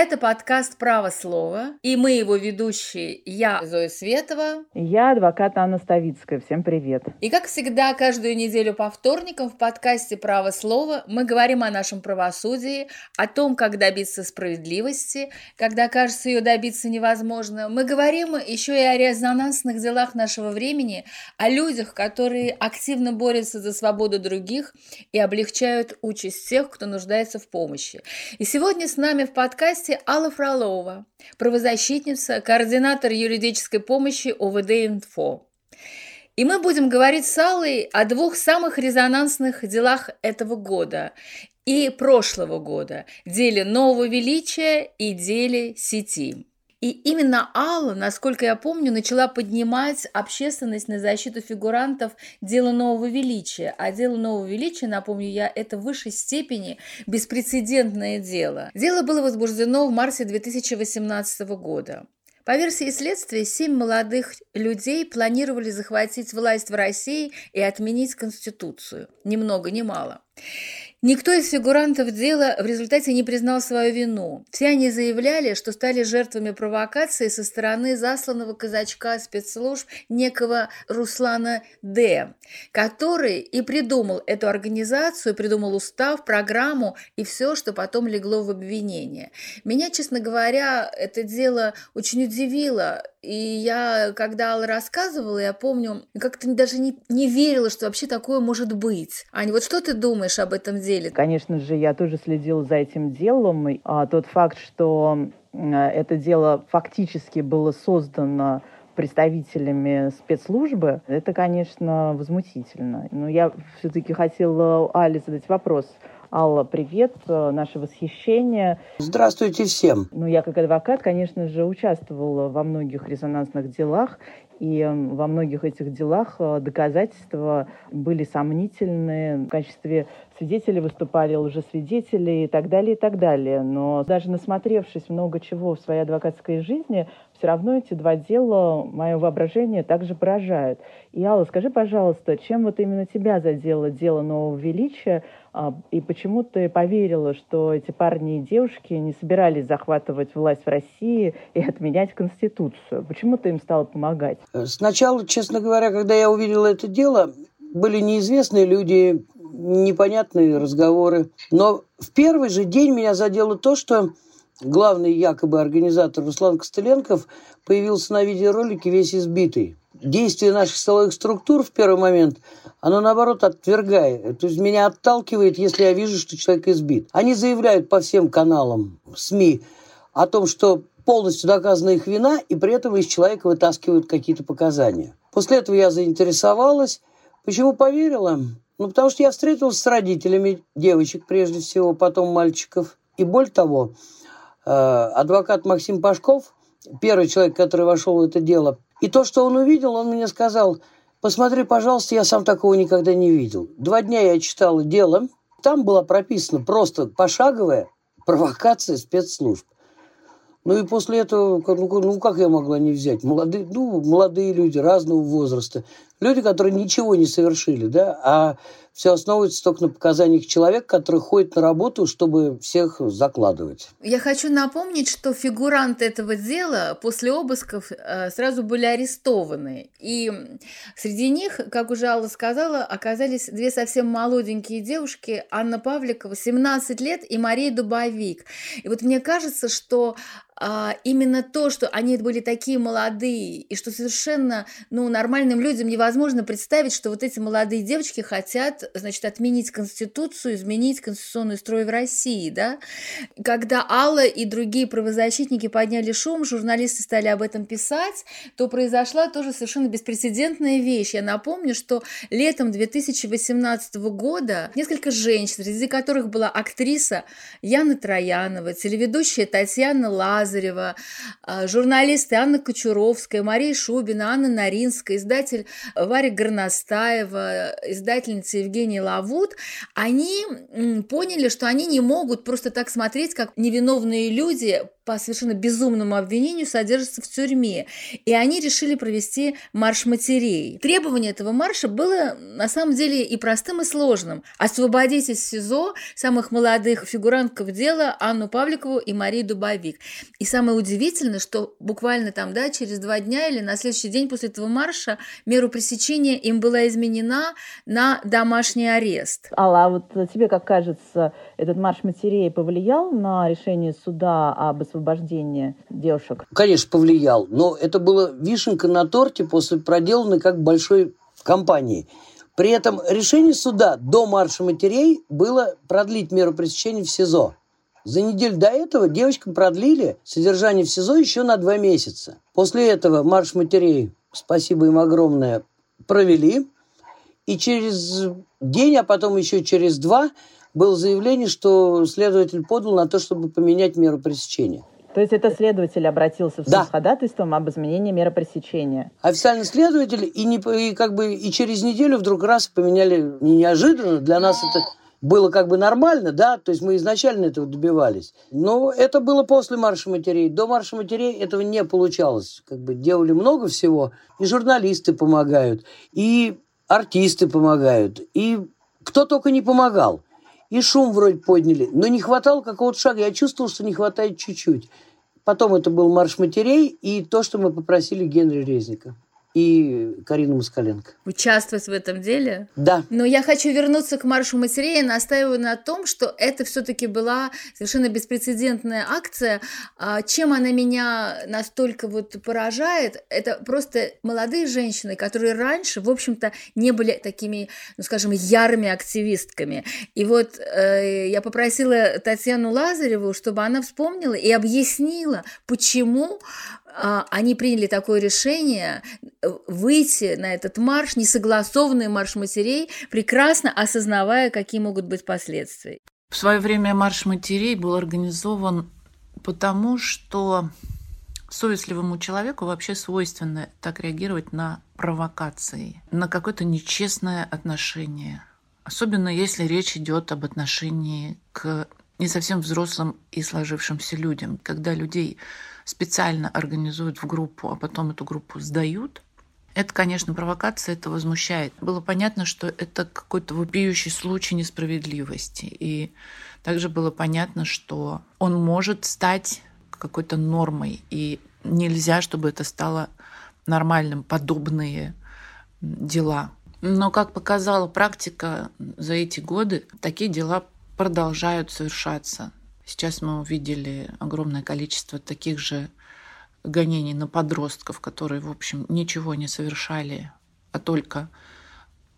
Это подкаст «Право слова», и мы его ведущие, я, Зоя Светова. Я адвокат Анна Ставицкая. Всем привет. И как всегда, каждую неделю по вторникам в подкасте «Право слова» мы говорим о нашем правосудии, о том, как добиться справедливости, когда кажется ее добиться невозможно. Мы говорим еще и о резонансных делах нашего времени, о людях, которые активно борются за свободу других и облегчают участь тех, кто нуждается в помощи. И сегодня с нами в подкасте подкасте Алла Фролова, правозащитница, координатор юридической помощи ОВД «Инфо». И мы будем говорить с Аллой о двух самых резонансных делах этого года и прошлого года – деле нового величия и деле сети. И именно Алла, насколько я помню, начала поднимать общественность на защиту фигурантов дела нового величия. А дело нового величия, напомню я, это в высшей степени беспрецедентное дело. Дело было возбуждено в марте 2018 года. По версии следствия, семь молодых людей планировали захватить власть в России и отменить Конституцию. Ни много ни мало. Никто из фигурантов дела в результате не признал свою вину. Все они заявляли, что стали жертвами провокации со стороны засланного казачка спецслужб некого Руслана Д., который и придумал эту организацию, придумал устав, программу и все, что потом легло в обвинение. Меня, честно говоря, это дело очень удивило. И я, когда Алла рассказывала, я помню, как-то даже не, не верила, что вообще такое может быть. Аня, вот что ты думаешь об этом деле? Конечно же, я тоже следила за этим делом. А тот факт, что это дело фактически было создано представителями спецслужбы, это, конечно, возмутительно. Но я все-таки хотела Али задать вопрос. Алла, привет, наше восхищение. Здравствуйте всем. Ну, я как адвокат, конечно же, участвовала во многих резонансных делах, и во многих этих делах э, доказательства были сомнительные. В качестве свидетелей выступали лжесвидетели и так далее, и так далее. Но даже насмотревшись много чего в своей адвокатской жизни, все равно эти два дела мое воображение также поражают. И, Алла, скажи, пожалуйста, чем вот именно тебя задело дело нового величия, а, и почему ты поверила, что эти парни и девушки не собирались захватывать власть в России и отменять Конституцию? Почему ты им стала помогать? Сначала, честно говоря, когда я увидела это дело, были неизвестные люди, непонятные разговоры. Но в первый же день меня задело то, что главный якобы организатор Руслан Костыленков появился на видеоролике весь избитый. Действие наших силовых структур в первый момент, оно наоборот отвергает. То есть меня отталкивает, если я вижу, что человек избит. Они заявляют по всем каналам СМИ о том, что полностью доказана их вина, и при этом из человека вытаскивают какие-то показания. После этого я заинтересовалась. Почему поверила? Ну, потому что я встретилась с родителями девочек, прежде всего, потом мальчиков. И более того, адвокат Максим Пашков, первый человек, который вошел в это дело, и то, что он увидел, он мне сказал, посмотри, пожалуйста, я сам такого никогда не видел. Два дня я читала дело, там была прописана просто пошаговая провокация спецслужб. Ну и после этого, ну, ну как я могла не взять? Молодые, ну, молодые люди разного возраста. Люди, которые ничего не совершили, да, а все основывается только на показаниях человека, который ходит на работу, чтобы всех закладывать. Я хочу напомнить, что фигуранты этого дела после обысков э, сразу были арестованы. И среди них, как уже Алла сказала, оказались две совсем молоденькие девушки, Анна Павликова, 17 лет, и Мария Дубовик. И вот мне кажется, что а, именно то, что они были такие молодые, и что совершенно ну, нормальным людям невозможно представить, что вот эти молодые девочки хотят, значит, отменить Конституцию, изменить конституционный строй в России, да. Когда Алла и другие правозащитники подняли шум, журналисты стали об этом писать, то произошла тоже совершенно беспрецедентная вещь. Я напомню, что летом 2018 года несколько женщин, среди которых была актриса Яна Троянова, телеведущая Татьяна Лаз, Лазарева, а, журналисты Анна Кочуровская, Мария Шубина, Анна Наринская, издатель Варя Горностаева, издательница Евгения Лавут, они поняли, что они не могут просто так смотреть, как невиновные люди по совершенно безумному обвинению содержится в тюрьме. И они решили провести марш матерей. Требование этого марша было на самом деле и простым, и сложным. Освободить из СИЗО самых молодых фигурантков дела Анну Павликову и Марию Дубовик. И самое удивительное, что буквально там, да, через два дня или на следующий день после этого марша меру пресечения им была изменена на домашний арест. Алла, а вот тебе как кажется, этот марш матерей повлиял на решение суда об освобождении девушек? Конечно, повлиял, но это было вишенка на торте после проделанной как большой кампании. При этом решение суда до марша матерей было продлить меру пресечения в СИЗО. За неделю до этого девочкам продлили содержание в СИЗО еще на два месяца. После этого марш матерей, спасибо им огромное, провели. И через день, а потом еще через два, было заявление, что следователь подал на то, чтобы поменять меру пресечения. То есть это следователь обратился в суд да. с ходатайством об изменении меры пресечения. Официальный следователь, и, не, и как бы и через неделю вдруг раз поменяли не неожиданно. Для нас это было как бы нормально, да, то есть мы изначально этого добивались. Но это было после марша матерей. До марша матерей этого не получалось. Как бы делали много всего, и журналисты помогают, и артисты помогают, и кто только не помогал. И шум вроде подняли, но не хватало какого-то шага. Я чувствовал, что не хватает чуть-чуть. Потом это был марш матерей и то, что мы попросили Генри Резника и Карину Москаленко. Участвовать в этом деле? Да. Но я хочу вернуться к маршу матерей и настаиваю на том, что это все-таки была совершенно беспрецедентная акция. А чем она меня настолько вот поражает, это просто молодые женщины, которые раньше, в общем-то, не были такими, ну, скажем, ярыми активистками. И вот э, я попросила Татьяну Лазареву, чтобы она вспомнила и объяснила, почему они приняли такое решение э, выйти на этот марш, несогласованный марш матерей, прекрасно осознавая, какие могут быть последствия. В свое время марш матерей был организован потому, что совестливому человеку вообще свойственно так реагировать на провокации, на какое-то нечестное отношение. Особенно если речь идет об отношении к не совсем взрослым и сложившимся людям, когда людей специально организуют в группу, а потом эту группу сдают, это, конечно, провокация, это возмущает. Было понятно, что это какой-то вопиющий случай несправедливости. И также было понятно, что он может стать какой-то нормой. И нельзя, чтобы это стало нормальным, подобные дела. Но, как показала практика за эти годы, такие дела продолжают совершаться. Сейчас мы увидели огромное количество таких же гонений на подростков, которые, в общем, ничего не совершали, а только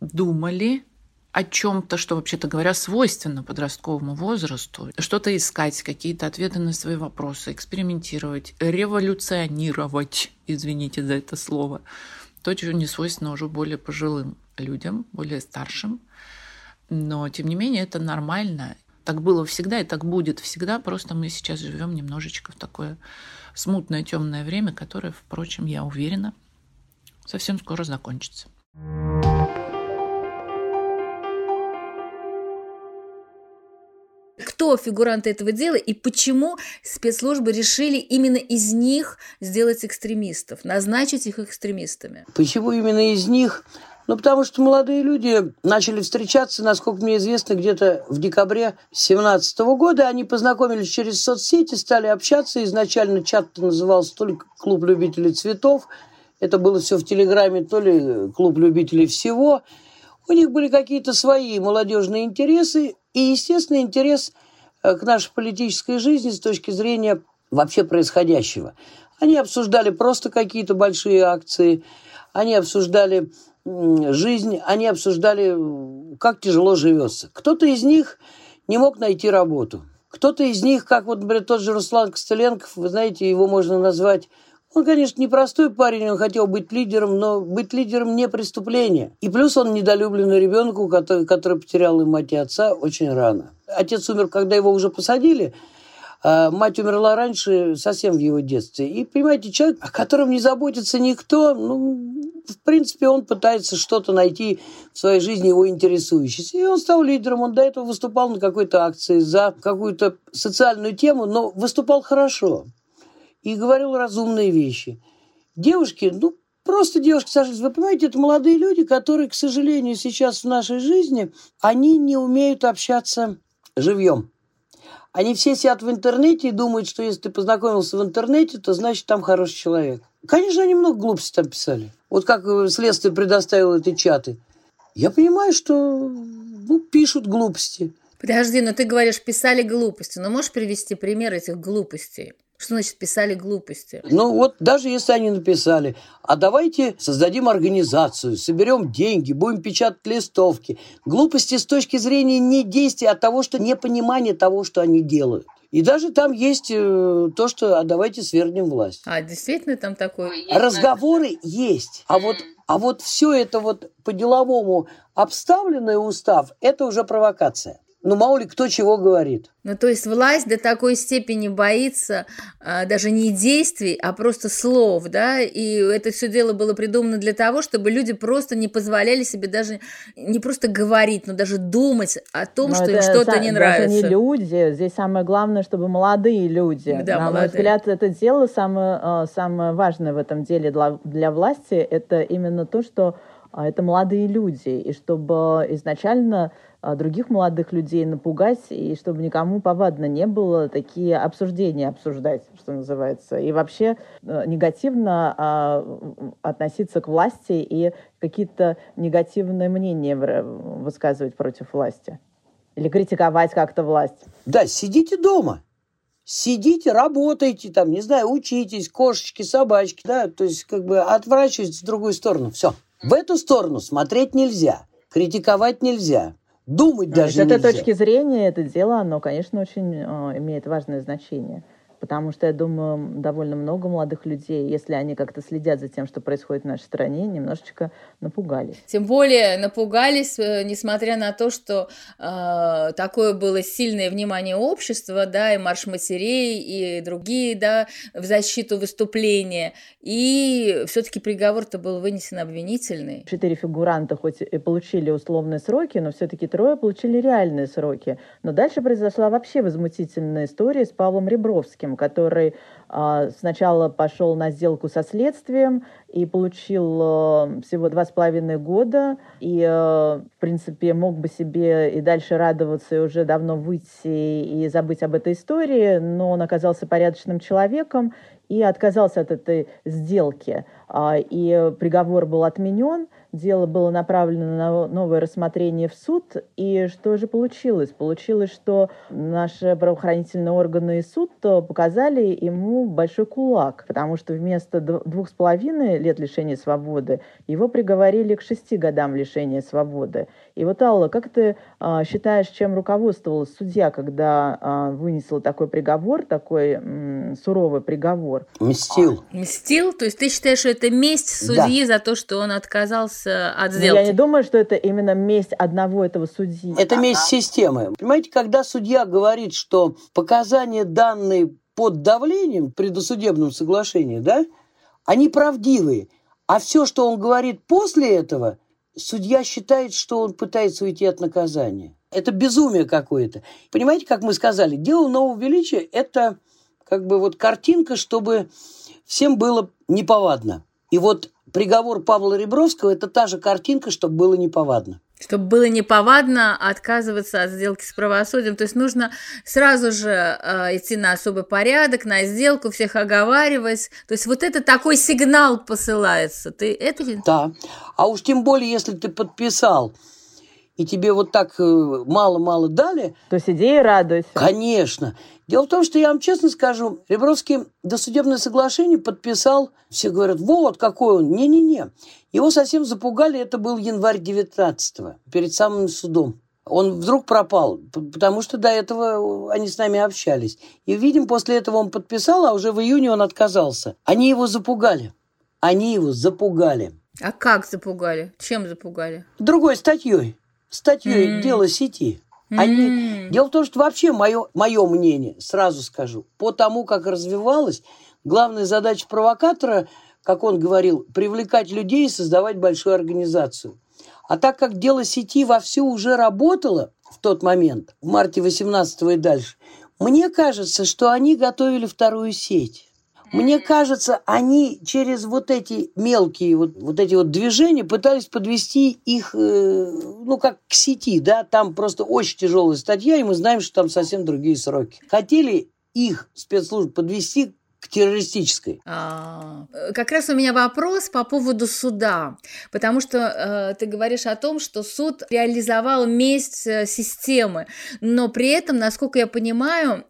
думали о чем-то, что, вообще-то говоря, свойственно подростковому возрасту, что-то искать, какие-то ответы на свои вопросы, экспериментировать, революционировать, извините за это слово, то, чего не свойственно уже более пожилым людям, более старшим. Но, тем не менее, это нормально. Так было всегда и так будет всегда, просто мы сейчас живем немножечко в такое смутное темное время, которое, впрочем, я уверена, совсем скоро закончится. кто фигуранты этого дела и почему спецслужбы решили именно из них сделать экстремистов, назначить их экстремистами? Почему именно из них? Ну, потому что молодые люди начали встречаться, насколько мне известно, где-то в декабре 2017 года. Они познакомились через соцсети, стали общаться. Изначально чат назывался то ли «Клуб любителей цветов», это было все в Телеграме, то ли «Клуб любителей всего». У них были какие-то свои молодежные интересы и, естественно, интерес э, к нашей политической жизни с точки зрения вообще происходящего. Они обсуждали просто какие-то большие акции, они обсуждали жизнь, они обсуждали, как тяжело живется. Кто-то из них не мог найти работу. Кто-то из них, как вот, например, тот же Руслан Костыленков, вы знаете, его можно назвать он, конечно, непростой парень, он хотел быть лидером, но быть лидером не преступление. И плюс он недолюбленный ребенок, который, который потерял и мать, и отца очень рано. Отец умер, когда его уже посадили, а мать умерла раньше, совсем в его детстве. И, понимаете, человек, о котором не заботится никто, ну, в принципе, он пытается что-то найти в своей жизни его интересующееся. И он стал лидером. Он до этого выступал на какой-то акции за какую-то социальную тему, но выступал хорошо. и говорил разумные вещи. Девушки, ну, просто девушки сажались. Вы понимаете, это молодые люди, которые, к сожалению, сейчас в нашей жизни, они не умеют общаться живьем. Они все сидят в интернете и думают, что если ты познакомился в интернете, то значит там хороший человек. Конечно, они много глупостей там писали. Вот как следствие предоставило эти чаты. Я понимаю, что ну, пишут глупости. Подожди, но ты говоришь, писали глупости. Но можешь привести пример этих глупостей? Что значит писали глупости? Ну вот даже если они написали, а давайте создадим организацию, соберем деньги, будем печатать листовки. Глупости с точки зрения не действия, а того, что непонимание того, что они делают. И даже там есть э, то, что а давайте свергнем власть. А действительно там такое? Разговоры есть. А вот, а вот все это вот по-деловому обставленное устав, это уже провокация. Ну, мало ли кто чего говорит. Ну, то есть власть до такой степени боится а, даже не действий, а просто слов, да, и это все дело было придумано для того, чтобы люди просто не позволяли себе даже не просто говорить, но даже думать о том, но что им что-то не нравится. Даже не люди, здесь самое главное, чтобы молодые люди. Да, На молодые. мой взгляд, это дело самое, а, самое важное в этом деле для, для власти, это именно то, что это молодые люди, и чтобы изначально а, других молодых людей напугать, и чтобы никому повадно не было такие обсуждения обсуждать, что называется, и вообще э, негативно а, относиться к власти и какие-то негативные мнения высказывать против власти. Или критиковать как-то власть. Да, сидите дома. Сидите, работайте, там, не знаю, учитесь, кошечки, собачки, да, то есть как бы отворачивайтесь в другую сторону. Все. В эту сторону смотреть нельзя, критиковать нельзя, Думать ну, даже С этой точки зрения это дело, оно, конечно, очень э, имеет важное значение потому что, я думаю, довольно много молодых людей, если они как-то следят за тем, что происходит в нашей стране, немножечко напугались. Тем более напугались, э, несмотря на то, что э, такое было сильное внимание общества, да, и марш матерей, и другие, да, в защиту выступления, и все-таки приговор-то был вынесен обвинительный. Четыре фигуранта хоть и получили условные сроки, но все-таки трое получили реальные сроки. Но дальше произошла вообще возмутительная история с Павлом Ребровским, который сначала пошел на сделку со следствием и получил а, всего два с половиной года, и, а, в принципе, мог бы себе и дальше радоваться, и уже давно выйти и забыть об этой истории, но он оказался порядочным человеком и отказался от этой сделки. И приговор был отменен – дело было направлено на новое рассмотрение в суд. И что же получилось? Получилось, что наши правоохранительные органы и суд показали ему большой кулак, потому что вместо двух с половиной лет лишения свободы его приговорили к шести годам лишения свободы. И вот, Алла, как ты а, считаешь, чем руководствовалась судья, когда а, вынесла такой приговор, такой м, суровый приговор? Мстил. Мстил? То есть ты считаешь, что это месть судьи да. за то, что он отказался отказался от сделки. Я не думаю, что это именно месть одного этого судьи. Это месть системы. Понимаете, когда судья говорит, что показания данные под давлением при досудебном соглашении, да, они правдивые, а все, что он говорит после этого, судья считает, что он пытается уйти от наказания. Это безумие какое-то. Понимаете, как мы сказали, дело нового величия – это как бы вот картинка, чтобы всем было неповадно. И вот приговор Павла Ребровского – это та же картинка, чтобы было неповадно. Чтобы было неповадно отказываться от сделки с правосудием. То есть нужно сразу же э, идти на особый порядок, на сделку, всех оговаривать. То есть вот это такой сигнал посылается. Ты это... Да. А уж тем более, если ты подписал и тебе вот так э, мало-мало дали... То сиди и радуйся. Конечно. Дело в том, что я вам честно скажу, Ребровский досудебное соглашение подписал, все говорят, вот какой он. Не-не-не. Его совсем запугали, это был январь 19-го, перед самым судом. Он вдруг пропал, потому что до этого они с нами общались. И, видим, после этого он подписал, а уже в июне он отказался. Они его запугали. Они его запугали. А как запугали? Чем запугали? Другой статьей. Статьей mm. «Дело сети». Они... Mm. Дело в том, что вообще мое, мое мнение, сразу скажу, по тому, как развивалось, главная задача провокатора, как он говорил, привлекать людей и создавать большую организацию. А так как дело сети вовсю уже работало в тот момент, в марте 18 и дальше, мне кажется, что они готовили вторую сеть. Мне кажется, они через вот эти мелкие вот, вот эти вот движения пытались подвести их, э, ну, как к сети, да, там просто очень тяжелая статья, и мы знаем, что там совсем другие сроки. Хотели их спецслужбы подвести к террористической. А, как раз у меня вопрос по поводу суда, потому что э, ты говоришь о том, что суд реализовал месть э, системы, но при этом, насколько я понимаю,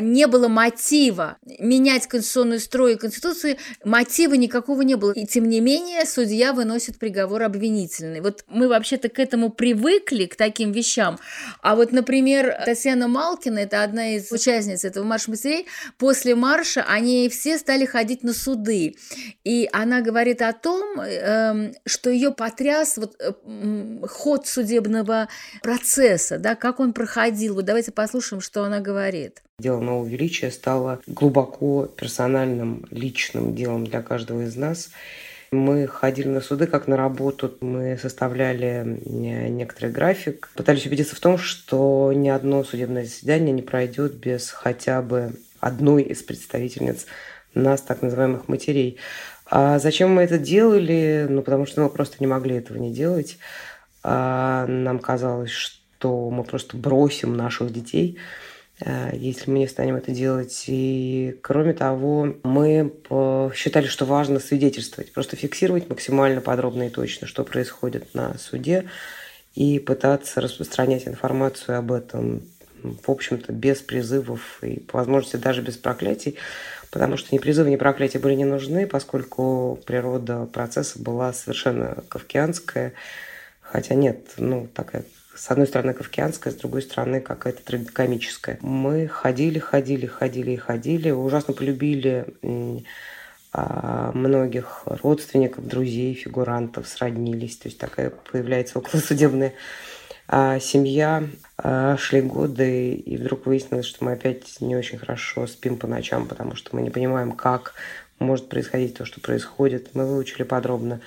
не было мотива менять конституционный строй и конституцию, мотива никакого не было. И тем не менее судья выносит приговор обвинительный. Вот мы вообще-то к этому привыкли, к таким вещам. А вот, например, Татьяна Малкина, это одна из участниц этого марша матерей, после марша они все стали ходить на суды. И она говорит о том, эм, что ее потряс вот э, ход судебного процесса, да, как он проходил. Вот давайте послушаем, что она говорит. Дело нового величия стало глубоко персональным, личным делом для каждого из нас. Мы ходили на суды как на работу, мы составляли некоторый график, пытались убедиться в том, что ни одно судебное заседание не пройдет без хотя бы одной из представительниц нас, так называемых матерей. А зачем мы это делали? Ну, потому что мы просто не могли этого не делать. А нам казалось, что мы просто бросим наших детей – Э, если мы не станем это делать. И кроме того, мы считали, что важно свидетельствовать, просто фиксировать максимально подробно и точно, что происходит на суде, и пытаться распространять информацию об этом, в общем-то, без призывов и, по возможности, даже без проклятий, потому что ни призывы, ни проклятия были не нужны, поскольку природа процесса была совершенно кавкианская, хотя нет, ну, такая с одной стороны кавкианская, с другой стороны какая-то трагикомическая. Мы ходили, ходили, ходили и ходили, ужасно полюбили а, многих родственников, друзей, фигурантов, сроднились. То есть такая появляется околосудебная а, семья. А, шли годы, и вдруг выяснилось, что мы опять не очень хорошо спим по ночам, потому что мы не понимаем, как может происходить то, что происходит. Мы выучили подробно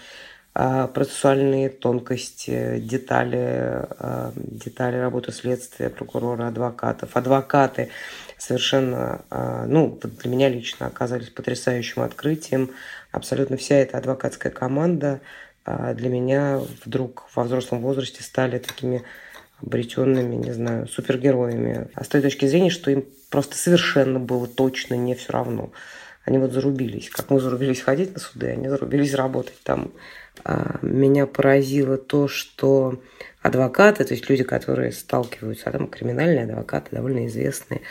процессуальные тонкости, детали, а, детали работы следствия, прокурора, адвокатов. Адвокаты совершенно, а, ну, для меня лично оказались потрясающим открытием. Абсолютно вся эта адвокатская команда для меня вдруг во взрослом возрасте стали такими обретенными, не знаю, супергероями. А с той точки зрения, что им просто совершенно было точно не все равно. Они вот зарубились. Как мы зарубились ходить на суды, они зарубились работать там а, меня поразило то, что адвокаты, то есть люди, которые сталкиваются, а там криминальные адвокаты, довольно известные,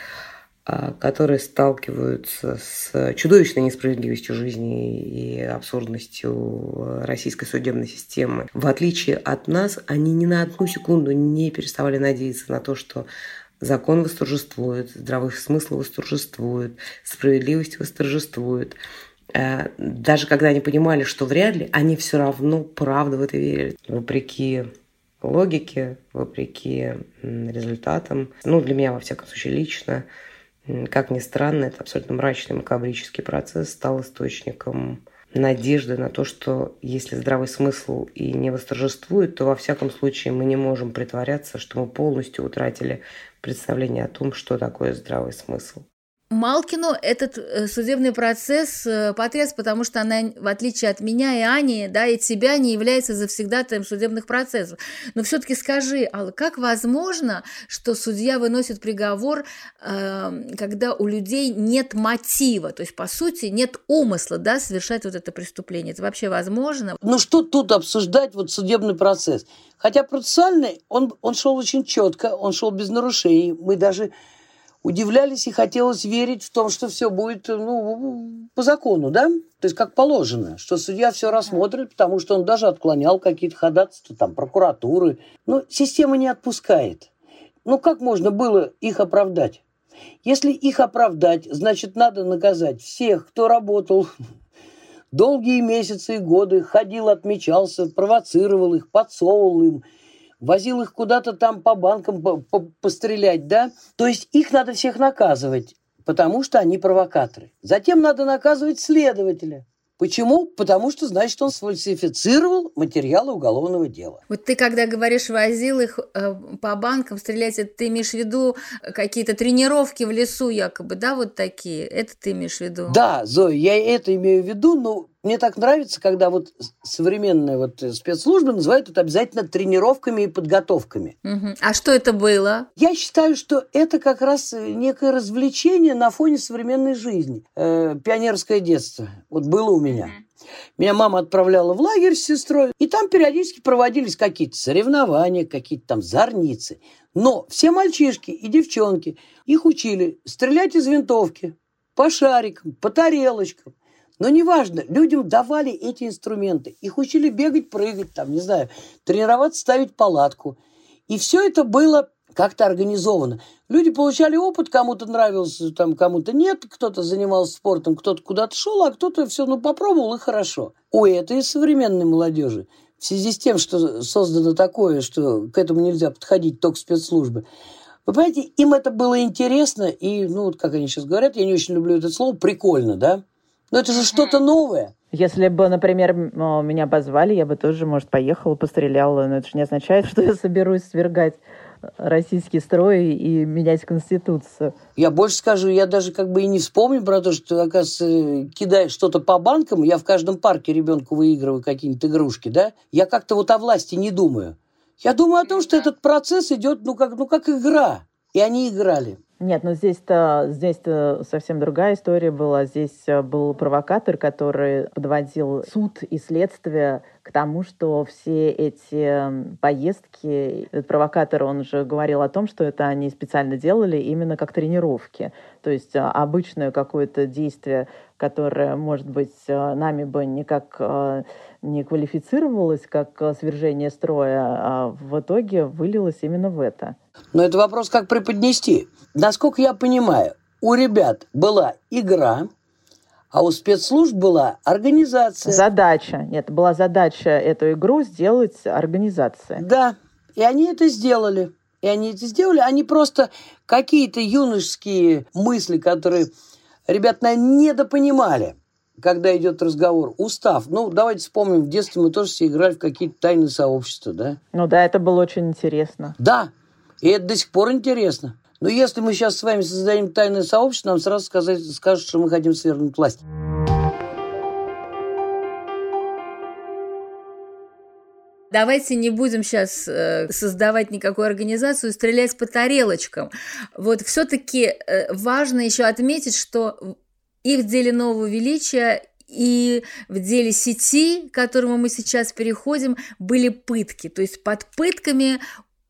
а, которые сталкиваются с чудовищной несправедливостью жизни и абсурдностью российской судебной системы. В отличие от нас, они ни на одну секунду не переставали надеяться на то, что закон восторжествует, здравый смысл восторжествует, справедливость восторжествует. Э, даже когда они понимали, что вряд ли, они все равно правда в это верили. Вопреки логике, вопреки результатам. Ну, для меня, во всяком случае, лично, как ни странно, это абсолютно мрачный макабрический процесс стал источником надежды на то, что если здравый смысл и не восторжествует, то во всяком случае мы не можем притворяться, что мы полностью утратили представление о том, что такое здравый смысл. Малкину этот э, судебный процесс э, потряс, потому что она, в отличие от меня и Ани, да, и тебя, не является завсегдатаем судебных процессов. Но все-таки скажи, Алла, как возможно, что судья выносит приговор, эм, когда у людей нет мотива, то есть, по сути, нет умысла, да, совершать вот это преступление? Это вообще возможно? Ну, что тут обсуждать вот судебный процесс? Хотя процессуальный, он, он шел очень четко, он шел без нарушений. Мы даже удивлялись и хотелось верить в том, что все будет ну, по закону, да? То есть как положено, что судья все рассмотрит, потому что он даже отклонял какие-то ходатайства, там, прокуратуры. Но система не отпускает. Ну как можно было их оправдать? Если их оправдать, значит, надо наказать всех, кто работал долгие месяцы и годы, ходил, отмечался, провоцировал их, подсовывал им – возил их куда-то там по банкам по -по пострелять, да? То есть их надо всех наказывать, потому что они провокаторы. Затем надо наказывать следователя, Почему? Потому что, значит, он сфальсифицировал материалы уголовного дела. Вот ты, когда говоришь, возил их э, по банкам стрелять, это ты имеешь в виду какие-то тренировки в лесу якобы, да, вот такие? Это ты имеешь в виду? Да, Зоя, я это имею в виду, но мне так нравится, когда вот современные вот спецслужбы называют это обязательно тренировками и подготовками. Угу. А что это было? Я считаю, что это как раз некое развлечение на фоне современной жизни. Э, пионерское детство. Вот было у меня. Меня мама отправляла в лагерь с сестрой, и там периодически проводились какие-то соревнования, какие-то там зорницы. Но все мальчишки и девчонки, их учили стрелять из винтовки, по шарикам, по тарелочкам. Но неважно, людям давали эти инструменты. Их учили бегать, прыгать, там, не знаю, тренироваться, ставить палатку. И все это было как-то организовано. Люди получали опыт, кому-то нравилось, там, кому-то нет, кто-то занимался спортом, кто-то куда-то шел, а кто-то все, ну, попробовал, и хорошо. У этой современной молодежи в связи с тем, что создано такое, что к этому нельзя подходить только спецслужбы, вы понимаете, им это было интересно, и, ну, вот как они сейчас говорят, я не очень люблю это слово, прикольно, да? Но это же что-то новое. Если бы, например, меня позвали, я бы тоже, может, поехала, постреляла. Но это же не означает, что я соберусь свергать российский строй и менять Конституцию. Я больше скажу, я даже как бы и не вспомню про то, что, оказывается, кидаешь что-то по банкам, я в каждом парке ребенку выигрываю какие-нибудь игрушки, да? Я как-то вот о власти не думаю. Я думаю о том, что этот процесс идет, ну, как, ну, как игра. И они играли. Нет, ну здесь-то здесь совсем другая история была. Здесь э, был провокатор, который подводил суд и следствие к тому, что все эти поездки, этот провокатор, он же говорил о том, что это они специально делали именно как тренировки. То есть э, обычное какое-то действие, которое, может быть, э, нами бы никак не квалифицировалось как свержение строя, а в итоге вылилось именно в это. Но это вопрос, как преподнести. Насколько я понимаю, у ребят была игра, а у спецслужб была организация. Задача. Нет, была задача эту игру сделать организация. Да, и они это сделали. И они это сделали. Они просто какие-то юношеские мысли, которые ребят, наверное, недопонимали, когда идет разговор. Устав. Ну, давайте вспомним, в детстве мы тоже все играли в какие-то тайные сообщества, да? Ну да, это было очень интересно. Да, и это до сих пор интересно. Но если мы сейчас с вами создадим тайное сообщество, нам сразу сказать, скажут, что мы хотим свергнуть власть. Давайте не будем сейчас э, создавать никакую организацию, стрелять по тарелочкам. Вот все-таки э, важно еще отметить, что и в деле нового величия, и в деле сети, к которому мы сейчас переходим, были пытки. То есть под пытками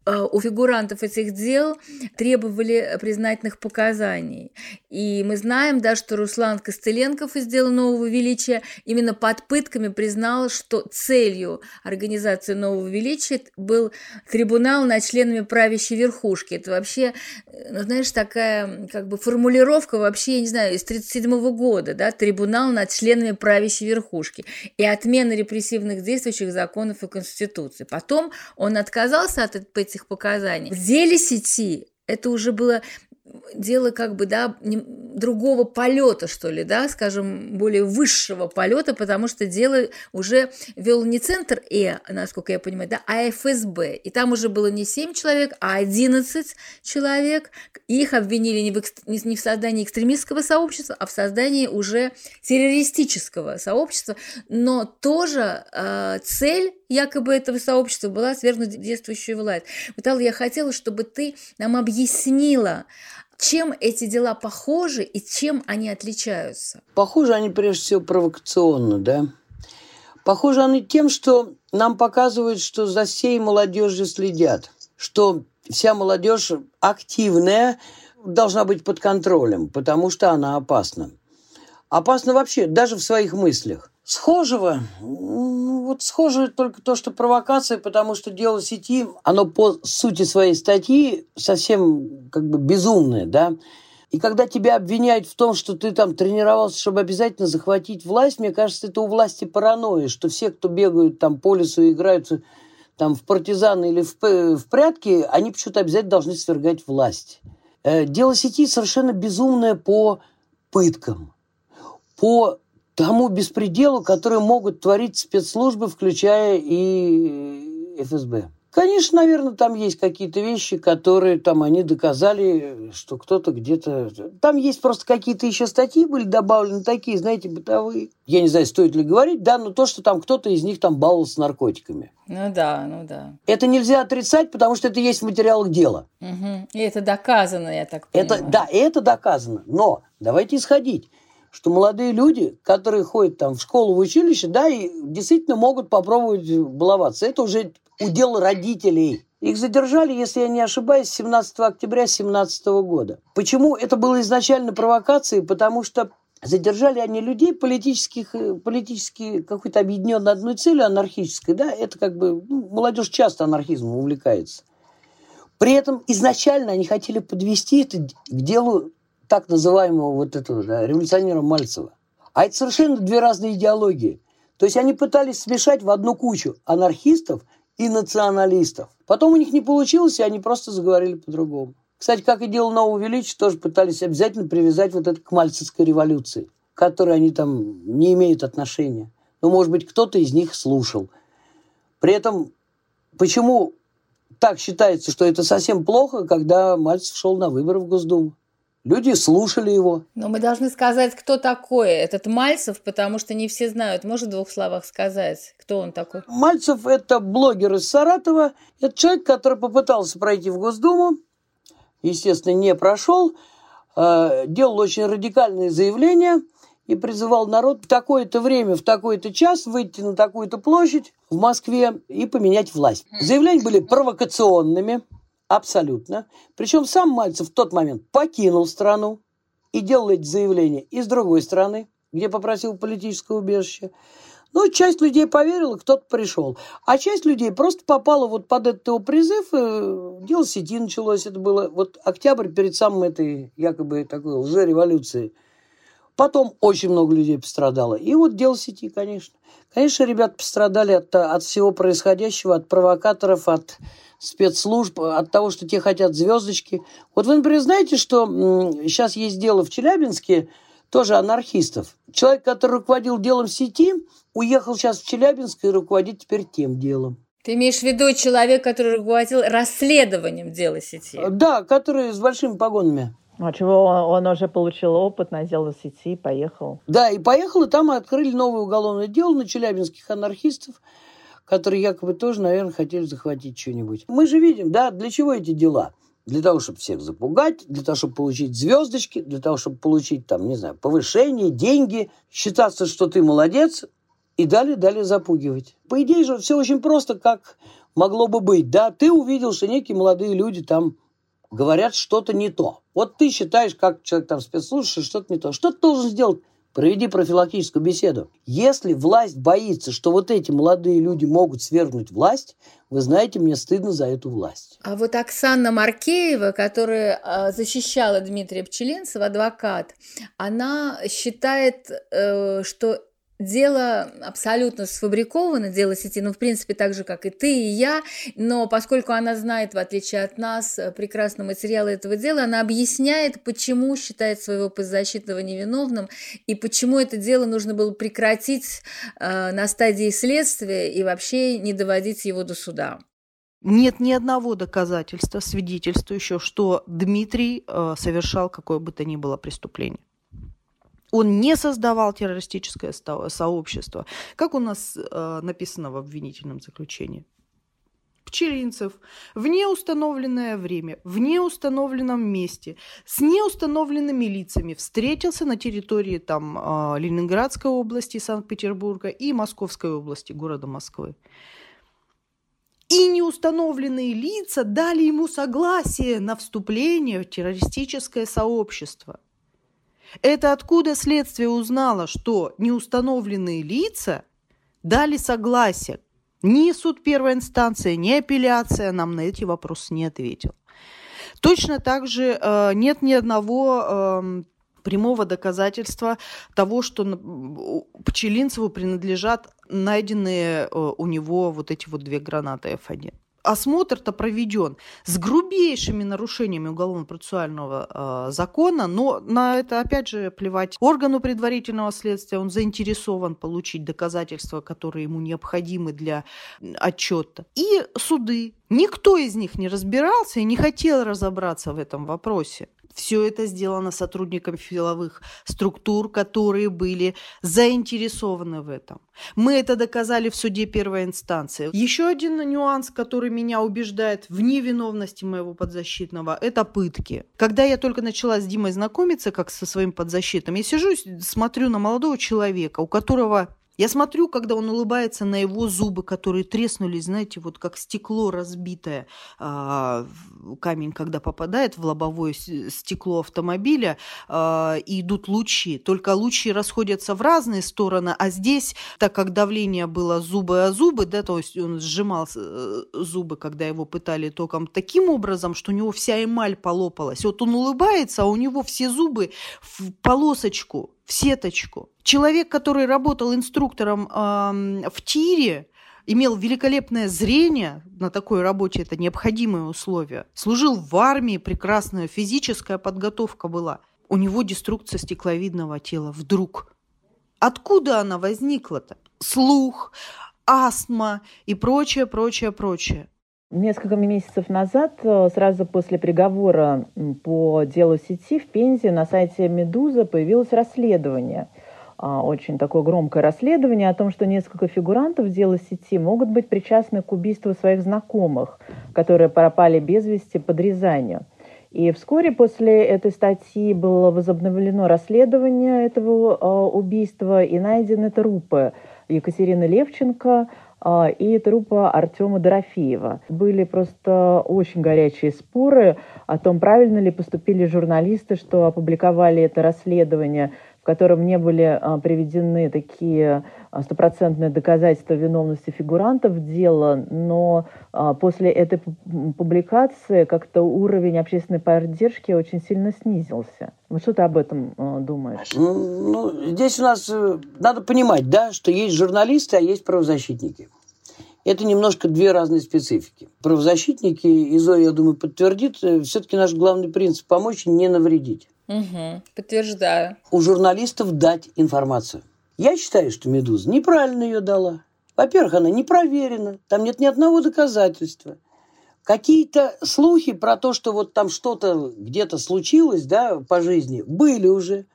у фигурантов этих дел требовали признательных показаний. И мы знаем, да, что Руслан Костыленков из дела нового величия именно под пытками признал, что целью организации нового величия был трибунал над членами правящей верхушки. Это вообще, э, ну, знаешь, такая как бы формулировка вообще, я не знаю, из 1937 года, да, трибунал над членами правящей верхушки и отмена репрессивных действующих законов и Конституции. Потом он отказался от этой этих показаний. В деле сети это уже было дело как бы, да, другого полета, что ли, да, скажем, более высшего полета, потому что дело уже вел не центр Э, насколько я понимаю, да, а ФСБ. И там уже было не 7 человек, а 11 человек. Их обвинили не в, не в создании экстремистского сообщества, а в создании уже террористического сообщества. Но тоже э, цель якобы этого сообщества была свергнуть действующую власть. Вот, Алла, я хотела, чтобы ты нам объяснила, чем эти дела похожи и чем они отличаются? Похожи они прежде всего провокационно, да. Похожи они тем, что нам показывают, что за всей молодежью следят, что вся молодежь активная должна быть под контролем, потому что она опасна. Опасна вообще, даже в своих мыслях. Схожего, ну, вот схоже только то, что провокация, потому что дело сети, оно по сути своей статьи совсем как бы безумное, да. И когда тебя обвиняют в том, что ты там тренировался, чтобы обязательно захватить власть, мне кажется, это у власти паранойя, что все, кто бегают там по лесу и играют там в партизаны или в, в прятки, они почему-то обязательно должны свергать власть. Э, дело сети совершенно безумное по пыткам, по тому беспределу, который могут творить спецслужбы, включая и ФСБ. Конечно, наверное, там есть какие-то вещи, которые там они доказали, что кто-то где-то... Там есть просто какие-то еще статьи были добавлены, такие, знаете, бытовые. Я не знаю, стоит ли говорить, да, но то, что там кто-то из них там баловался наркотиками. Ну да, ну да. Это нельзя отрицать, потому что это есть в материалах дела. Угу. И это доказано, я так понимаю. Это, да, это доказано. Но давайте исходить что молодые люди, которые ходят там в школу, в училище, да, и действительно могут попробовать баловаться. Это уже удел родителей. Их задержали, если я не ошибаюсь, 17 октября 2017 года. Почему это было изначально провокацией? Потому что задержали они людей политических, э, политически какой-то объединенной одной целью, анархической, да, это как бы, ну, молодежь часто анархизмом увлекается. При этом изначально они хотели подвести это к делу так называемого вот этого да, революционера Мальцева. А это совершенно две разные идеологии. То есть они пытались смешать в одну кучу анархистов и националистов. Потом у них не получилось, и они просто заговорили по-другому. Кстати, как и дело Нового Величия, тоже пытались обязательно привязать вот это к Мальцевской революции, к которой они там не имеют отношения. Но, может быть, кто-то из них слушал. При этом, почему так считается, что это совсем плохо, когда Мальцев шел на выборы в Госдуму? Люди слушали его. Но мы должны сказать, кто такой этот Мальцев, потому что не все знают. Может, в двух словах сказать, кто он такой? Мальцев – это блогер из Саратова. Это человек, который попытался пройти в Госдуму. Естественно, не прошел. Э, делал очень радикальные заявления и призывал народ в такое-то время, в такой-то час выйти на такую-то площадь в Москве и поменять власть. Заявления были провокационными – Абсолютно. Причем сам Мальцев в тот момент покинул страну и делал эти заявления из другой страны, где попросил политическое убежище. Ну, часть людей поверила, кто-то пришел. А часть людей просто попала вот под этот его призыв. Э, дело сети началось. Это было вот октябрь перед самым этой якобы такой лжереволюцией. Потом очень много людей пострадало. И вот дело сети, конечно. Конечно, ребята пострадали от, от всего происходящего, от провокаторов, от спецслужб, от того, что те хотят звездочки. Вот вы, например, знаете, что сейчас есть дело в Челябинске, тоже анархистов. Человек, который руководил делом сети, уехал сейчас в Челябинск и руководит теперь тем делом. Ты имеешь в виду человек, который руководил расследованием дела сети? Да, который с большими погонами. А чего он, он уже получил опыт на дело сети, поехал? Да, и поехал, и там открыли новое уголовное дело на челябинских анархистов которые якобы тоже, наверное, хотели захватить что-нибудь. Мы же видим, да, для чего эти дела? Для того, чтобы всех запугать, для того, чтобы получить звездочки, для того, чтобы получить, там, не знаю, повышение, деньги, считаться, что ты молодец, и далее-далее запугивать. По идее же все очень просто, как могло бы быть. Да, ты увидел, что некие молодые люди там говорят что-то не то. Вот ты считаешь, как человек там спецслужб, что что-то не то. Что ты должен сделать? Проведи профилактическую беседу. Если власть боится, что вот эти молодые люди могут свергнуть власть, вы знаете, мне стыдно за эту власть. А вот Оксана Маркеева, которая а, защищала Дмитрия Пчелинцева, адвокат, она считает, э, что дело абсолютно сфабриковано, дело сети, ну, в принципе, так же, как и ты, и я, но поскольку она знает, в отличие от нас, э, прекрасно материалы этого дела, она объясняет, почему считает своего подзащитного невиновным и почему это дело нужно было прекратить э, на стадии следствия и вообще не доводить его до суда. Нет ни одного доказательства, свидетельствующего, что Дмитрий э, совершал какое бы то ни было преступление. Он не создавал террористическое сообщество, как у нас э, написано в обвинительном заключении. Пчелинцев в неустановленное время, в неустановленном месте, с неустановленными лицами встретился на территории там, э, Ленинградской области, Санкт-Петербурга и Московской области, города Москвы. И неустановленные лица дали ему согласие на вступление в террористическое сообщество – это откуда следствие узнало, что неустановленные лица дали согласие. Ни суд первой инстанции, ни апелляция нам на эти вопросы не ответил. Точно так же э, нет ни одного э, прямого доказательства того, что Пчелинцеву принадлежат найденные э, у него вот эти вот две гранаты F1. Осмотр-то проведен с грубейшими нарушениями уголовно-процессуального э, закона, но на это, опять же, плевать. Органу предварительного следствия он заинтересован получить доказательства, которые ему необходимы для отчета. И суды. Никто из них не разбирался и не хотел разобраться в этом вопросе. Все это сделано сотрудниками силовых структур, которые были заинтересованы в этом. Мы это доказали в суде первой инстанции. Еще один нюанс, который меня убеждает в невиновности моего подзащитного, это пытки. Когда я только начала с Димой знакомиться, как со своим подзащитным, я сижу, смотрю на молодого человека, у которого я смотрю, когда он улыбается на его зубы, которые треснулись, знаете, вот как стекло разбитое. А, камень, когда попадает в лобовое стекло автомобиля, а, и идут лучи. Только лучи расходятся в разные стороны, а здесь, так как давление было зубы о зубы, да, то есть он сжимал э, зубы, когда его пытали током, таким образом, что у него вся эмаль полопалась. Вот он улыбается, а у него все зубы в полосочку в сеточку. Человек, который работал инструктором э, в тире, имел великолепное зрение на такой работе, это необходимое условие. Служил в армии, прекрасная физическая подготовка была. У него деструкция стекловидного тела вдруг. Откуда она возникла-то? Слух, астма и прочее, прочее, прочее. Несколько месяцев назад, э, сразу после приговора по делу сети в Пензе на сайте «Медуза» появилось расследование. А, очень такое громкое расследование о том, что несколько фигурантов дела сети могут быть причастны к убийству своих знакомых, которые пропали без вести под Рязанью. И вскоре после этой статьи было возобновлено расследование этого э, убийства и найдены трупы Екатерины Левченко, и трупа Артема Дорофеева. Были просто очень горячие споры о том, правильно ли поступили журналисты, что опубликовали это расследование, в котором не были а, приведены такие а, стопроцентные доказательства виновности фигурантов дела, но после этой публикации как-то уровень общественной поддержки очень сильно снизился. Вот что ты об этом думаешь? Ну, здесь у нас э, надо понимать, да, что есть журналисты, а есть правозащитники. Это немножко две разные специфики. Правозащитники, и Зоя, я думаю, подтвердит, э, все-таки наш главный принцип – помочь, не навредить. Угу, подтверждаю. У журналистов дать информацию. Я считаю, что «Медуза» неправильно ее дала. Во-первых, она не проверена, там нет ни одного доказательства. Какие-то слухи про то, что вот там что-то где-то случилось, да, по жизни, были уже.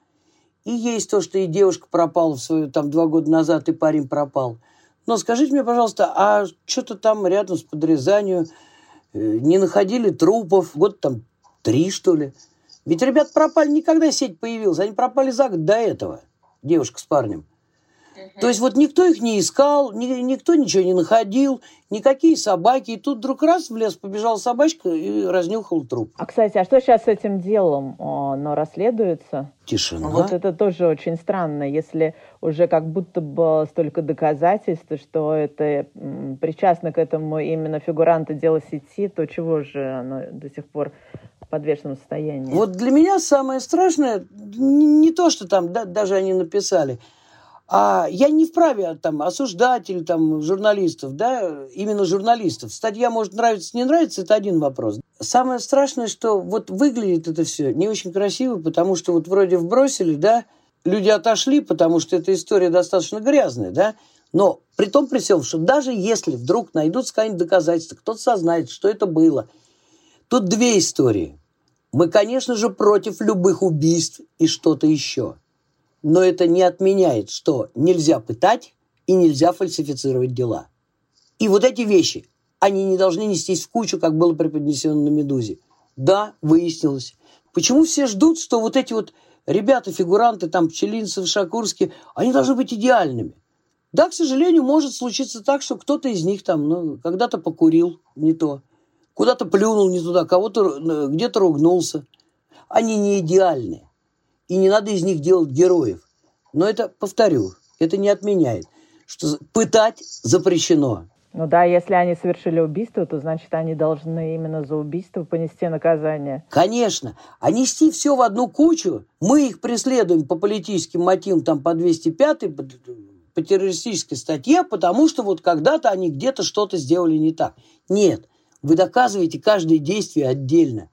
И есть то, что и девушка пропала в свою, там, два года назад, и парень пропал. Но скажите мне, пожалуйста, а что-то там рядом с подрезанием э, не находили трупов? Год там три, что ли? Ведь ребят пропали никогда сеть появилась. Они пропали за год до этого. Девушка с парнем. То есть вот никто их не искал, ни, никто ничего не находил, никакие собаки. И тут вдруг раз в лес побежала собачка и разнюхал труп. А, кстати, а что сейчас с этим делом? Оно расследуется? Тишина. Вот это тоже очень странно, если уже как будто бы столько доказательств, что это причастны к этому именно фигуранты дела сети, то чего же оно до сих пор в подвешенном состоянии? Вот для меня самое страшное не, не то, что там да, даже они написали – а я не вправе там, осуждать или там, журналистов, да, именно журналистов. Статья может нравиться, не нравится, это один вопрос. Самое страшное, что вот выглядит это все не очень красиво, потому что вот вроде вбросили, да, люди отошли, потому что эта история достаточно грязная, да, но при том при всем, что даже если вдруг найдутся какие-нибудь доказательства, кто-то сознает, что это было, тут две истории. Мы, конечно же, против любых убийств и что-то еще – но это не отменяет, что нельзя пытать и нельзя фальсифицировать дела. И вот эти вещи, они не должны нестись в кучу, как было преподнесено на «Медузе». Да, выяснилось. Почему все ждут, что вот эти вот ребята, фигуранты, там, Пчелинцев, Шакурский, они должны быть идеальными? Да, к сожалению, может случиться так, что кто-то из них там, ну, когда-то покурил не то, куда-то плюнул не туда, кого-то э, где-то ругнулся. Они не идеальны и не надо из них делать героев. Но это, повторю, это не отменяет, что пытать запрещено. Ну да, если они совершили убийство, то значит они должны именно за убийство понести наказание. Конечно. А нести все в одну кучу, мы их преследуем по политическим мотивам, там по 205 по, по террористической статье, потому что вот когда-то они где-то что-то сделали не так. Нет. Вы доказываете каждое действие отдельно.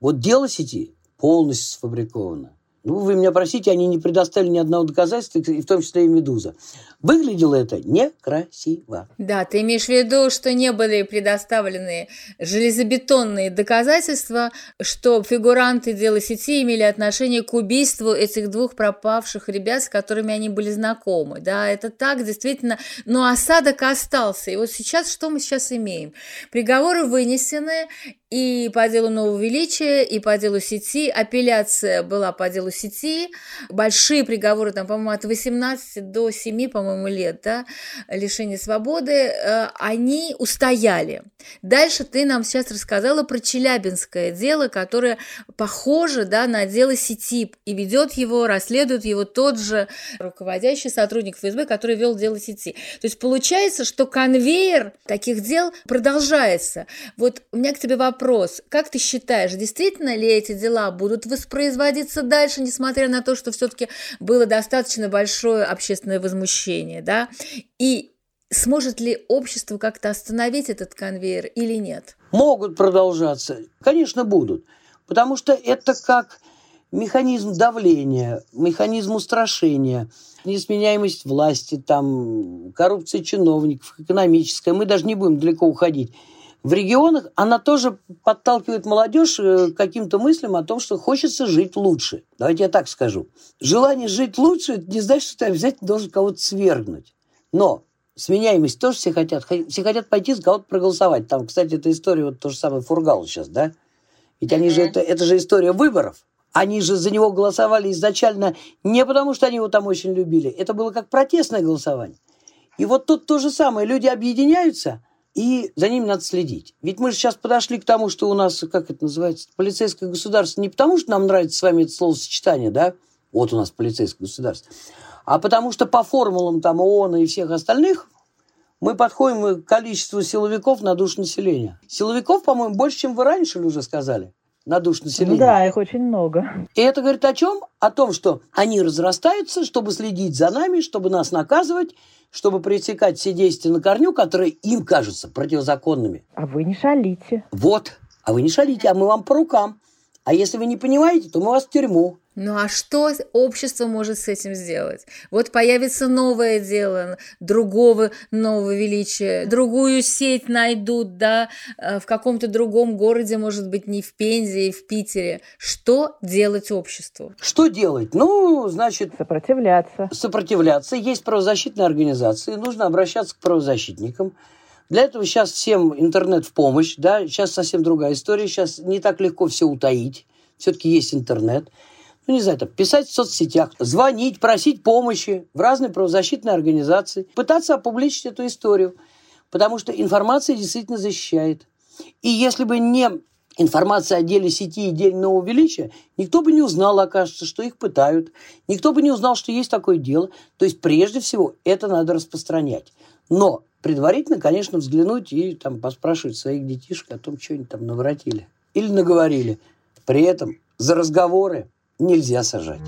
Вот дело сети полностью сфабриковано. Ну, вы меня простите, они не предоставили ни одного доказательства, и в том числе и «Медуза». Выглядело это некрасиво. Да, ты имеешь в виду, что не были предоставлены железобетонные доказательства, что фигуранты дела сети имели отношение к убийству этих двух пропавших ребят, с которыми они были знакомы. Да, это так, действительно. Но осадок остался. И вот сейчас что мы сейчас имеем? Приговоры вынесены, и по делу Нового Величия, и по делу сети. Апелляция была по делу сети. Большие приговоры, там, по-моему, от 18 до 7, по-моему, лет, да, лишения свободы, э, они устояли. Дальше ты нам сейчас рассказала про Челябинское дело, которое похоже, да, на дело сети, и ведет его, расследует его тот же руководящий сотрудник ФСБ, который вел дело сети. То есть получается, что конвейер таких дел продолжается. Вот у меня к тебе вопрос вопрос. Как ты считаешь, действительно ли эти дела будут воспроизводиться дальше, несмотря на то, что все-таки было достаточно большое общественное возмущение, да? И сможет ли общество как-то остановить этот конвейер или нет? Могут продолжаться. Конечно, будут. Потому что это как механизм давления, механизм устрашения, несменяемость власти, там, коррупция чиновников, экономическая. Мы даже не будем далеко уходить в регионах она тоже подталкивает молодежь э, к каким-то мыслям о том, что хочется жить лучше. Давайте я так скажу. Желание жить лучше – не значит, что ты обязательно должен кого-то свергнуть. Но сменяемость тоже все хотят. Все хотят пойти за кого-то проголосовать. Там, кстати, эта история, вот то же самое Фургал сейчас, да? Ведь они же, это, это же история выборов. Они же за него голосовали изначально не потому, что они его там очень любили. Это было как протестное голосование. И вот тут то же самое. Люди объединяются – и за ними надо следить. Ведь мы же сейчас подошли к тому, что у нас, как это называется, полицейское государство не потому, что нам нравится с вами это словосочетание, да, вот у нас полицейское государство, а потому что по формулам там ООН и всех остальных мы подходим к количеству силовиков на душу населения. Силовиков, по-моему, больше, чем вы раньше уже сказали на душу населения. Да, их очень много. И это говорит о чем? О том, что они разрастаются, чтобы следить за нами, чтобы нас наказывать, чтобы пресекать все действия на корню, которые им кажутся противозаконными. А вы не шалите. Вот. А вы не шалите, а мы вам по рукам. А если вы не понимаете, то мы вас в тюрьму. Ну а что общество может с этим сделать? Вот появится новое дело, другого нового величия, другую сеть найдут, да, э, в каком-то другом городе, может быть, не в Пензе и в Питере. Что делать обществу? Что делать? Ну, значит... Сопротивляться. Сопротивляться. Есть правозащитные организации, нужно обращаться к правозащитникам. Для этого сейчас всем интернет в помощь, да, сейчас совсем другая история, сейчас не так легко все утаить, все-таки есть интернет ну, не знаю, там, писать в соцсетях, звонить, просить помощи в разные правозащитные организации, пытаться опубличить эту историю, потому что информация действительно защищает. И если бы не информация о деле сети и деле нового величия, никто бы не узнал, окажется, что их пытают, никто бы не узнал, что есть такое дело. То есть, прежде всего, это надо распространять. Но предварительно, конечно, взглянуть и там поспрашивать своих детишек о том, что они там наворотили или наговорили. При этом за разговоры нельзя сажать.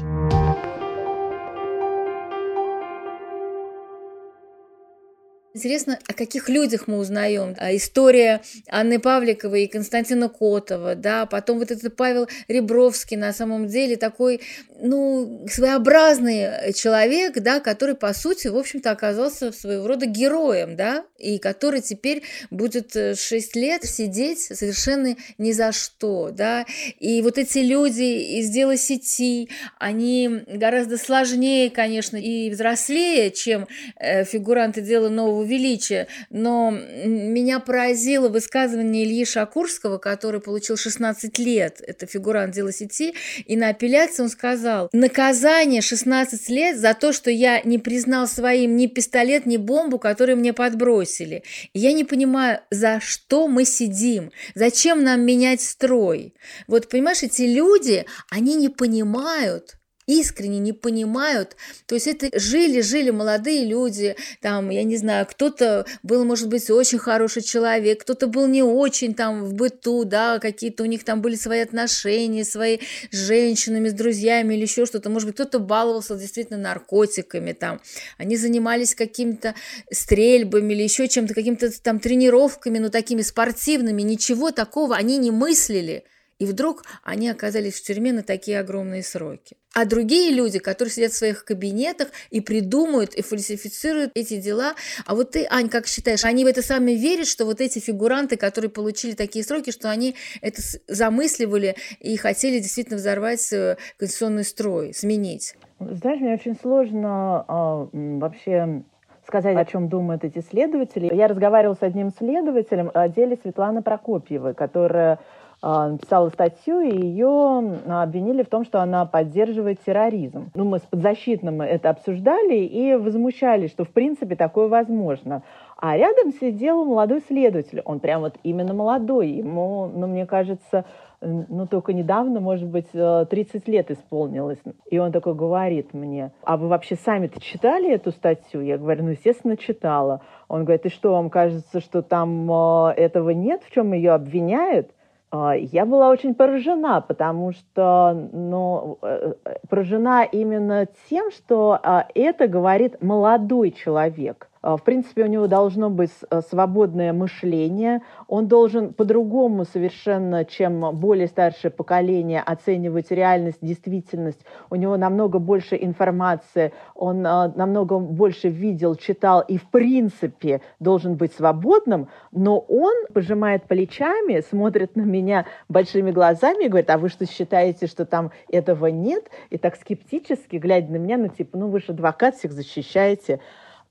Интересно, о каких людях мы узнаем. А история Анны Павликовой и Константина Котова, да, потом вот этот Павел Ребровский, на самом деле такой, ну, своеобразный человек, да, который, по сути, в общем-то, оказался своего рода героем, да, и который теперь будет 6 лет сидеть совершенно ни за что, да, и вот эти люди из дела сети, они гораздо сложнее, конечно, и взрослее, чем э, фигуранты дела нового величия, но меня поразило высказывание Ильи Шакурского, который получил 16 лет, это фигурант дела сети, и на апелляции он сказал, наказание 16 лет за то, что я не признал своим ни пистолет, ни бомбу, которые мне подбросили. Я не понимаю, за что мы сидим, зачем нам менять строй. Вот, понимаешь, эти люди, они не понимают, искренне не понимают. То есть это жили-жили молодые люди, там, я не знаю, кто-то был, может быть, очень хороший человек, кто-то был не очень там в быту, да, какие-то у них там были свои отношения, свои с женщинами, с друзьями или еще что-то. Может быть, кто-то баловался действительно наркотиками там. Они занимались какими-то стрельбами или еще чем-то, какими-то там тренировками, ну, такими спортивными. Ничего такого они не мыслили. И вдруг они оказались в тюрьме на такие огромные сроки. А другие люди, которые сидят в своих кабинетах и придумают, и фальсифицируют эти дела. А вот ты, Ань, как считаешь, они в это сами верят, что вот эти фигуранты, которые получили такие сроки, что они это замысливали и хотели действительно взорвать э, конституционный строй, сменить? Знаешь, мне очень сложно а, вообще сказать, о чем думают эти следователи. Я разговаривала с одним следователем о деле Светланы Прокопьевой, которая а, написала статью, и ее обвинили в том, что она поддерживает терроризм. Ну, мы с подзащитным это обсуждали и возмущались, что в принципе такое возможно. А рядом сидел молодой следователь. Он прям вот именно молодой. Ему, ну, мне кажется, ну, только недавно, может быть, 30 э, лет исполнилось. И он такой говорит мне, а вы вообще сами-то читали эту статью? Я говорю, ну, естественно, читала. Он говорит, и что, вам кажется, что там э, этого нет, в чем ее обвиняют? А, я была очень поражена, потому что, ну, э, э, поражена именно тем, что а, это говорит молодой человек. А, в принципе, у него должно быть э, свободное мышление, он должен по-другому совершенно, чем более старшее поколение, оценивать реальность, действительность. У него намного больше информации, он а, намного больше видел, читал и, в принципе, должен быть свободным, но он пожимает плечами, смотрит на меня большими глазами и говорит, а вы что считаете, что там этого нет? И так скептически, глядя на меня, ну типа, ну вы же адвокат, всех защищаете.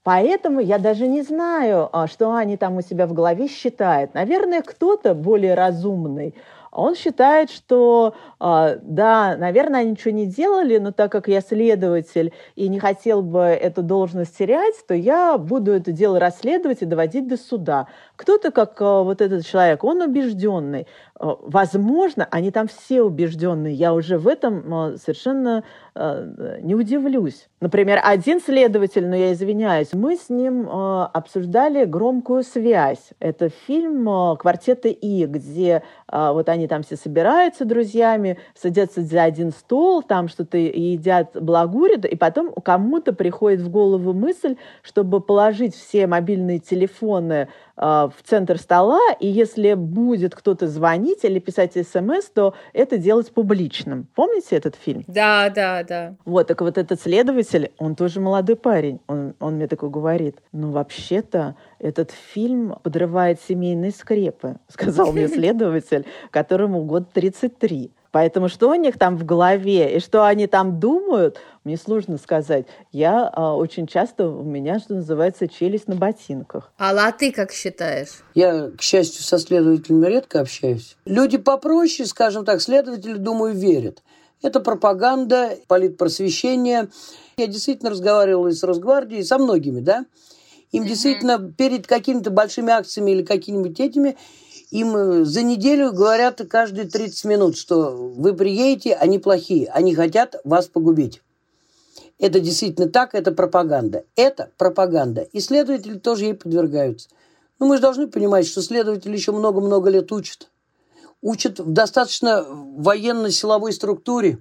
Поэтому я даже не знаю, а, что они там у себя в голове считают. Наверное, кто-то более разумный, он считает, что а, да, наверное, они ничего не делали, но так как я следователь и не хотел бы эту должность терять, то я буду это дело расследовать и доводить до суда. Кто-то, как а, вот этот человек, он убежденный. Возможно, они там все убежденные. Я уже в этом совершенно не удивлюсь. Например, один следователь, но я извиняюсь, мы с ним обсуждали «Громкую связь». Это фильм «Квартета И», где вот они там все собираются друзьями, садятся за один стол, там что-то едят, благурят, и потом кому-то приходит в голову мысль, чтобы положить все мобильные телефоны в центр стола, и если будет кто-то звонить или писать смс, то это делать публичным. Помните этот фильм? Да, да, да. Вот, так вот этот следователь, он тоже молодой парень, он, он мне такой говорит, ну вообще-то этот фильм подрывает семейные скрепы, сказал мне следователь, которому год 33. Поэтому что у них там в голове и что они там думают, мне сложно сказать. Я а, очень часто, у меня, что называется, челюсть на ботинках. Алла, а ты как считаешь? Я, к счастью, со следователями редко общаюсь. Люди попроще, скажем так, следователи, думаю, верят. Это пропаганда, политпросвещение. Я действительно разговаривала и с Росгвардией, и со многими, да. Им mm-hmm. действительно перед какими-то большими акциями или какими-нибудь этими им э, за неделю говорят каждые 30 минут, что вы приедете, они плохие, они хотят вас погубить. Это действительно так, это пропаганда. Это пропаганда. И следователи тоже ей подвергаются. Но мы же должны понимать, что следователи еще много-много лет учат. Учат в достаточно военно-силовой структуре,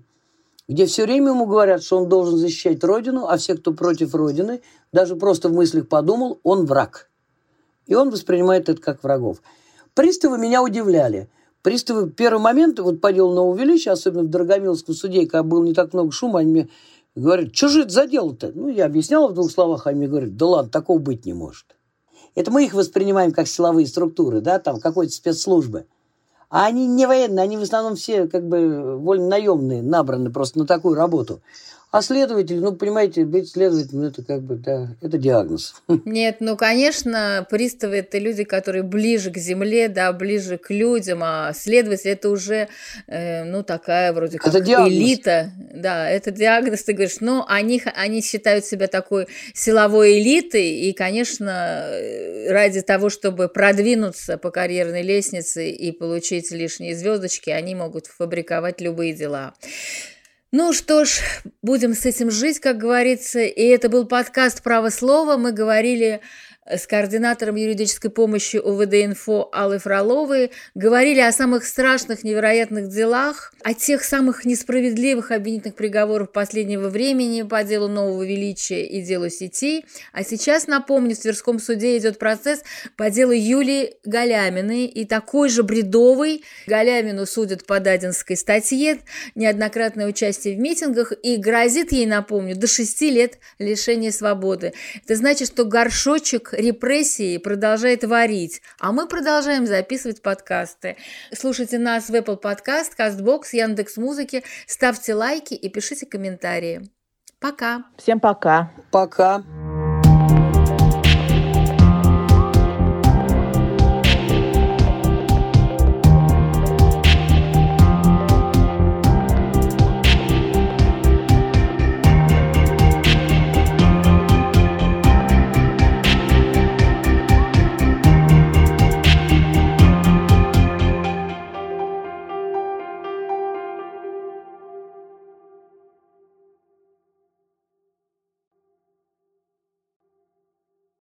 где все время ему говорят, что он должен защищать Родину, а все, кто против Родины, даже просто в мыслях подумал, он враг. И он воспринимает это как врагов. Приставы меня удивляли. Приставы в первый момент, вот по делу Нового Величия, особенно в Драгомиловском суде, когда было не так много шума, они мне говорят, что же это за дело-то? Ну, я объяснял в двух словах, они мне говорят, да ладно, такого быть не может. Это мы их воспринимаем как силовые структуры, да, там какой-то спецслужбы. А они не военные, они в основном все как бы вольно наемные, набраны просто на такую работу. А следователь, ну, понимаете, быть следователем, это как бы, да, это диагноз. Нет, ну, конечно, приставы – это люди, которые ближе к земле, да, ближе к людям, а следователь – это уже, э, ну, такая вроде как это элита. Да, это диагноз, ты говоришь, но они, они считают себя такой силовой элитой, и, конечно, э, ради того, чтобы продвинуться по карьерной лестнице и получить лишние звездочки, они могут фабриковать любые дела. Ну что ж, будем с этим жить, как говорится. И это был подкаст «Право слова». Мы говорили с координатором юридической помощи УВД-инфо Аллой Фроловой, говорили о самых страшных, невероятных делах, о тех самых несправедливых обвинительных приговорах последнего времени по делу Нового Величия и делу сетей. А сейчас, напомню, в Тверском суде идет процесс по делу Юлии Галяминой и такой же бредовый. Галямину судят по Дадинской статье, неоднократное участие в митингах и грозит ей, напомню, до 6 лет лишения свободы. Это значит, что горшочек репрессии продолжает варить, а мы продолжаем записывать подкасты. Слушайте нас в Apple Podcast, CastBox, Яндекс Музыки, ставьте лайки и пишите комментарии. Пока. Всем пока. Пока.